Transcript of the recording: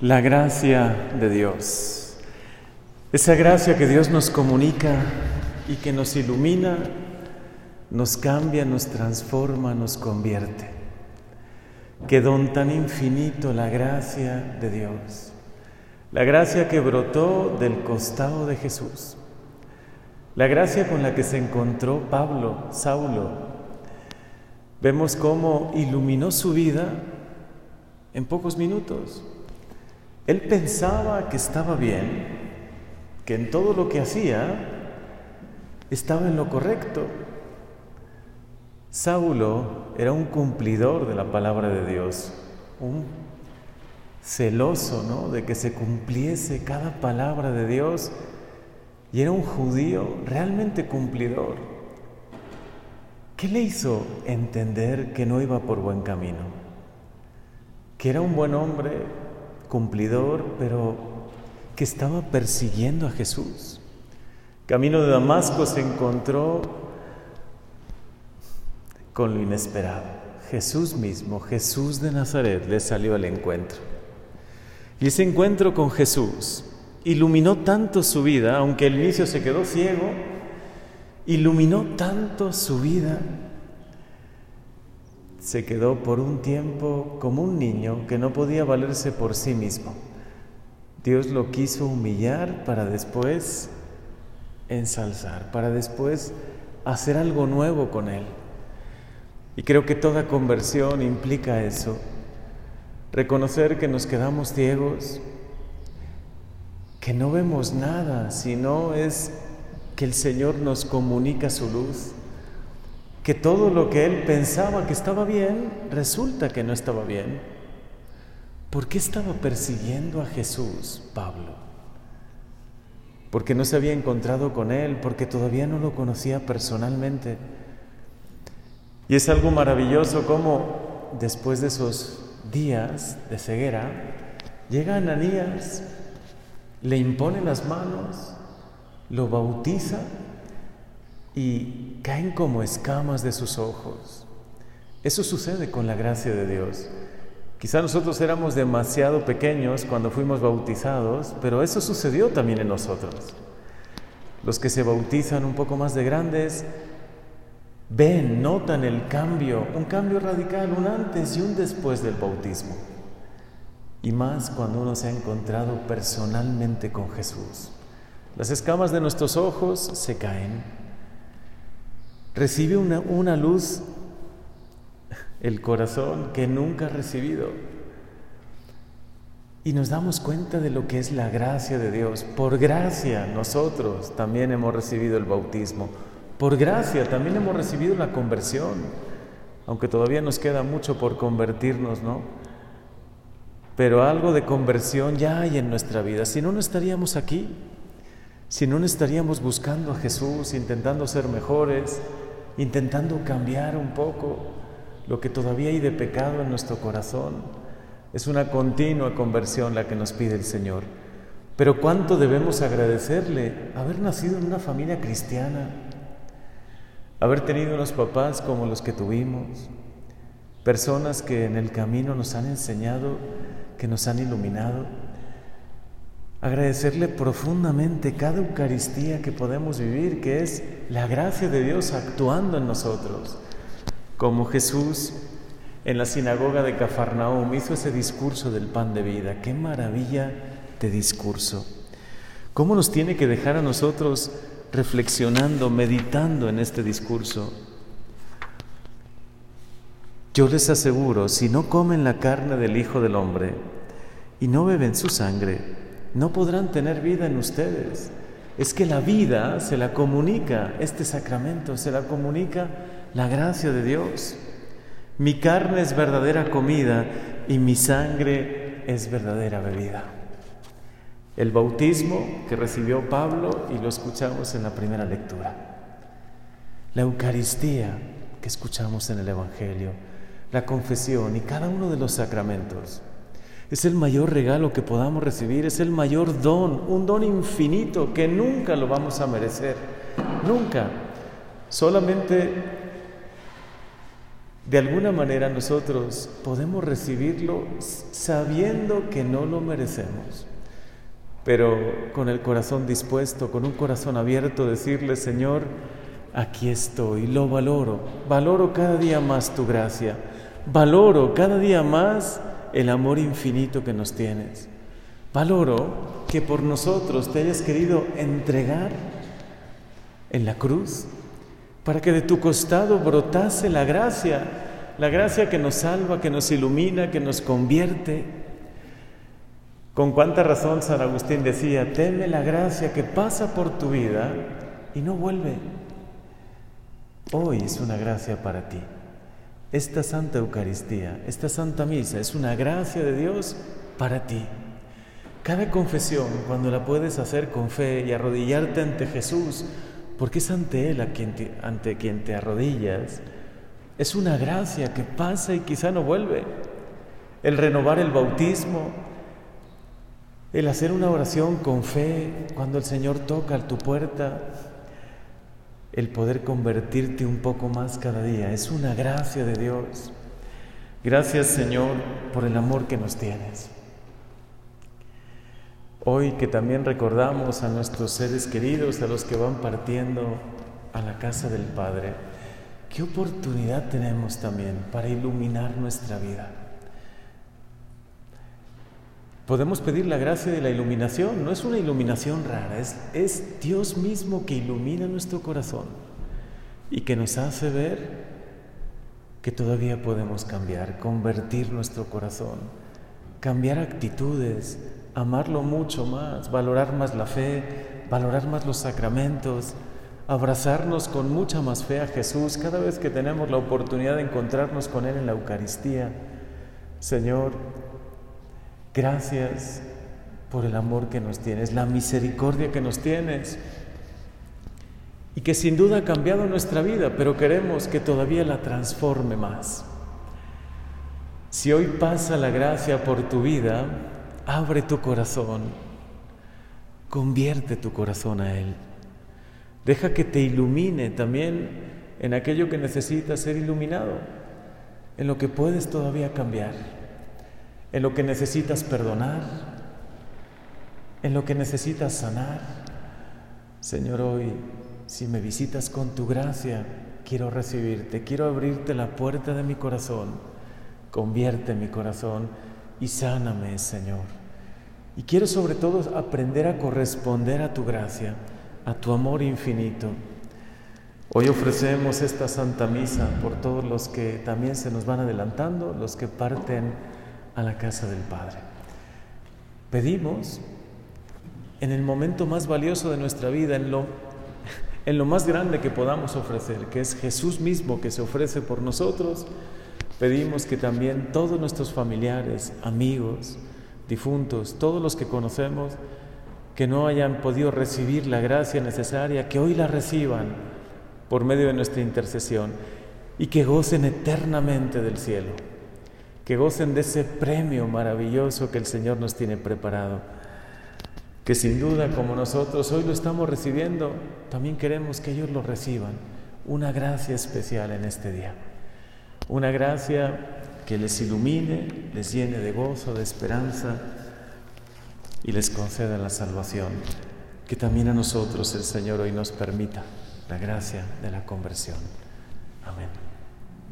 la gracia de Dios. Esa gracia que Dios nos comunica y que nos ilumina, nos cambia, nos transforma, nos convierte. Qué don tan infinito la gracia de Dios. La gracia que brotó del costado de Jesús. La gracia con la que se encontró Pablo, Saulo. Vemos cómo iluminó su vida en pocos minutos. Él pensaba que estaba bien, que en todo lo que hacía estaba en lo correcto. Saulo era un cumplidor de la palabra de Dios, un celoso, ¿no? De que se cumpliese cada palabra de Dios y era un judío realmente cumplidor. ¿Qué le hizo entender que no iba por buen camino? Que era un buen hombre, cumplidor, pero que estaba persiguiendo a Jesús. Camino de Damasco se encontró con lo inesperado. Jesús mismo, Jesús de Nazaret, le salió al encuentro. Y ese encuentro con Jesús iluminó tanto su vida, aunque al inicio se quedó ciego, iluminó tanto su vida se quedó por un tiempo como un niño que no podía valerse por sí mismo. Dios lo quiso humillar para después ensalzar, para después hacer algo nuevo con él. Y creo que toda conversión implica eso, reconocer que nos quedamos ciegos, que no vemos nada, sino es que el Señor nos comunica su luz que todo lo que él pensaba que estaba bien, resulta que no estaba bien. ¿Por qué estaba persiguiendo a Jesús, Pablo? Porque no se había encontrado con él, porque todavía no lo conocía personalmente. Y es algo maravilloso como después de esos días de ceguera, llega Ananías, le impone las manos, lo bautiza y caen como escamas de sus ojos. Eso sucede con la gracia de Dios. Quizá nosotros éramos demasiado pequeños cuando fuimos bautizados, pero eso sucedió también en nosotros. Los que se bautizan un poco más de grandes ven, notan el cambio, un cambio radical, un antes y un después del bautismo. Y más cuando uno se ha encontrado personalmente con Jesús. Las escamas de nuestros ojos se caen, Recibe una, una luz el corazón que nunca ha recibido. Y nos damos cuenta de lo que es la gracia de Dios. Por gracia nosotros también hemos recibido el bautismo. Por gracia también hemos recibido la conversión. Aunque todavía nos queda mucho por convertirnos, ¿no? Pero algo de conversión ya hay en nuestra vida. Si no, no estaríamos aquí. Si no, estaríamos buscando a Jesús, intentando ser mejores, intentando cambiar un poco lo que todavía hay de pecado en nuestro corazón. Es una continua conversión la que nos pide el Señor. Pero cuánto debemos agradecerle haber nacido en una familia cristiana, haber tenido unos papás como los que tuvimos, personas que en el camino nos han enseñado, que nos han iluminado. Agradecerle profundamente cada Eucaristía que podemos vivir, que es la gracia de Dios actuando en nosotros. Como Jesús en la sinagoga de Cafarnaúm hizo ese discurso del pan de vida. Qué maravilla de discurso. ¿Cómo nos tiene que dejar a nosotros reflexionando, meditando en este discurso? Yo les aseguro, si no comen la carne del Hijo del Hombre y no beben su sangre, no podrán tener vida en ustedes. Es que la vida se la comunica, este sacramento se la comunica la gracia de Dios. Mi carne es verdadera comida y mi sangre es verdadera bebida. El bautismo que recibió Pablo y lo escuchamos en la primera lectura. La Eucaristía que escuchamos en el Evangelio. La confesión y cada uno de los sacramentos es el mayor regalo que podamos recibir, es el mayor don, un don infinito que nunca lo vamos a merecer, nunca. Solamente de alguna manera nosotros podemos recibirlo sabiendo que no lo merecemos, pero con el corazón dispuesto, con un corazón abierto, decirle, Señor, aquí estoy, lo valoro, valoro cada día más tu gracia, valoro cada día más el amor infinito que nos tienes, valoro que por nosotros te hayas querido entregar en la cruz para que de tu costado brotase la gracia, la gracia que nos salva, que nos ilumina, que nos convierte. Con cuánta razón San Agustín decía, teme la gracia que pasa por tu vida y no vuelve. Hoy es una gracia para ti. Esta Santa Eucaristía, esta Santa Misa es una gracia de Dios para ti. Cada confesión, cuando la puedes hacer con fe y arrodillarte ante Jesús, porque es ante Él a quien ante quien te arrodillas. Es una gracia que pasa y quizá no vuelve. El renovar el bautismo, el hacer una oración con fe cuando el Señor toca a tu puerta, el poder convertirte un poco más cada día, es una gracia de Dios. Gracias Señor por el amor que nos tienes. Hoy que también recordamos a nuestros seres queridos, a los que van partiendo a la casa del Padre, qué oportunidad tenemos también para iluminar nuestra vida. Podemos pedir la gracia de la iluminación, no es una iluminación rara, es, es Dios mismo que ilumina nuestro corazón y que nos hace ver que todavía podemos cambiar, convertir nuestro corazón, cambiar actitudes, amarlo mucho más, valorar más la fe, valorar más los sacramentos, abrazarnos con mucha más fe a Jesús cada vez que tenemos la oportunidad de encontrarnos con Él en la Eucaristía. Señor, gracias por el amor que nos tienes, la misericordia que nos tienes y que sin duda ha cambiado nuestra vida, pero queremos que todavía la transforme más. Si hoy pasa la gracia por tu vida, Abre tu corazón, convierte tu corazón a Él. Deja que te ilumine también en aquello que necesita ser iluminado, en lo que puedes todavía cambiar, en lo que necesitas perdonar, en lo que necesitas sanar. Señor, hoy, si me visitas con tu gracia, quiero recibirte, quiero abrirte la puerta de mi corazón. Convierte mi corazón y sáname, Señor. Y quiero sobre todo aprender a corresponder a tu gracia, a tu amor infinito. Hoy ofrecemos esta Santa Misa por todos los que también se nos van adelantando, los que parten a la casa del Padre. Pedimos en el momento más valioso de nuestra vida, en lo, en lo más grande que podamos ofrecer, que es Jesús mismo que se ofrece por nosotros, pedimos que también todos nuestros familiares, amigos, difuntos, todos los que conocemos, que no hayan podido recibir la gracia necesaria, que hoy la reciban por medio de nuestra intercesión y que gocen eternamente del cielo, que gocen de ese premio maravilloso que el Señor nos tiene preparado, que sin duda como nosotros hoy lo estamos recibiendo, también queremos que ellos lo reciban, una gracia especial en este día, una gracia que les ilumine, les llene de gozo, de esperanza y les conceda la salvación. Que también a nosotros el Señor hoy nos permita la gracia de la conversión. Amén.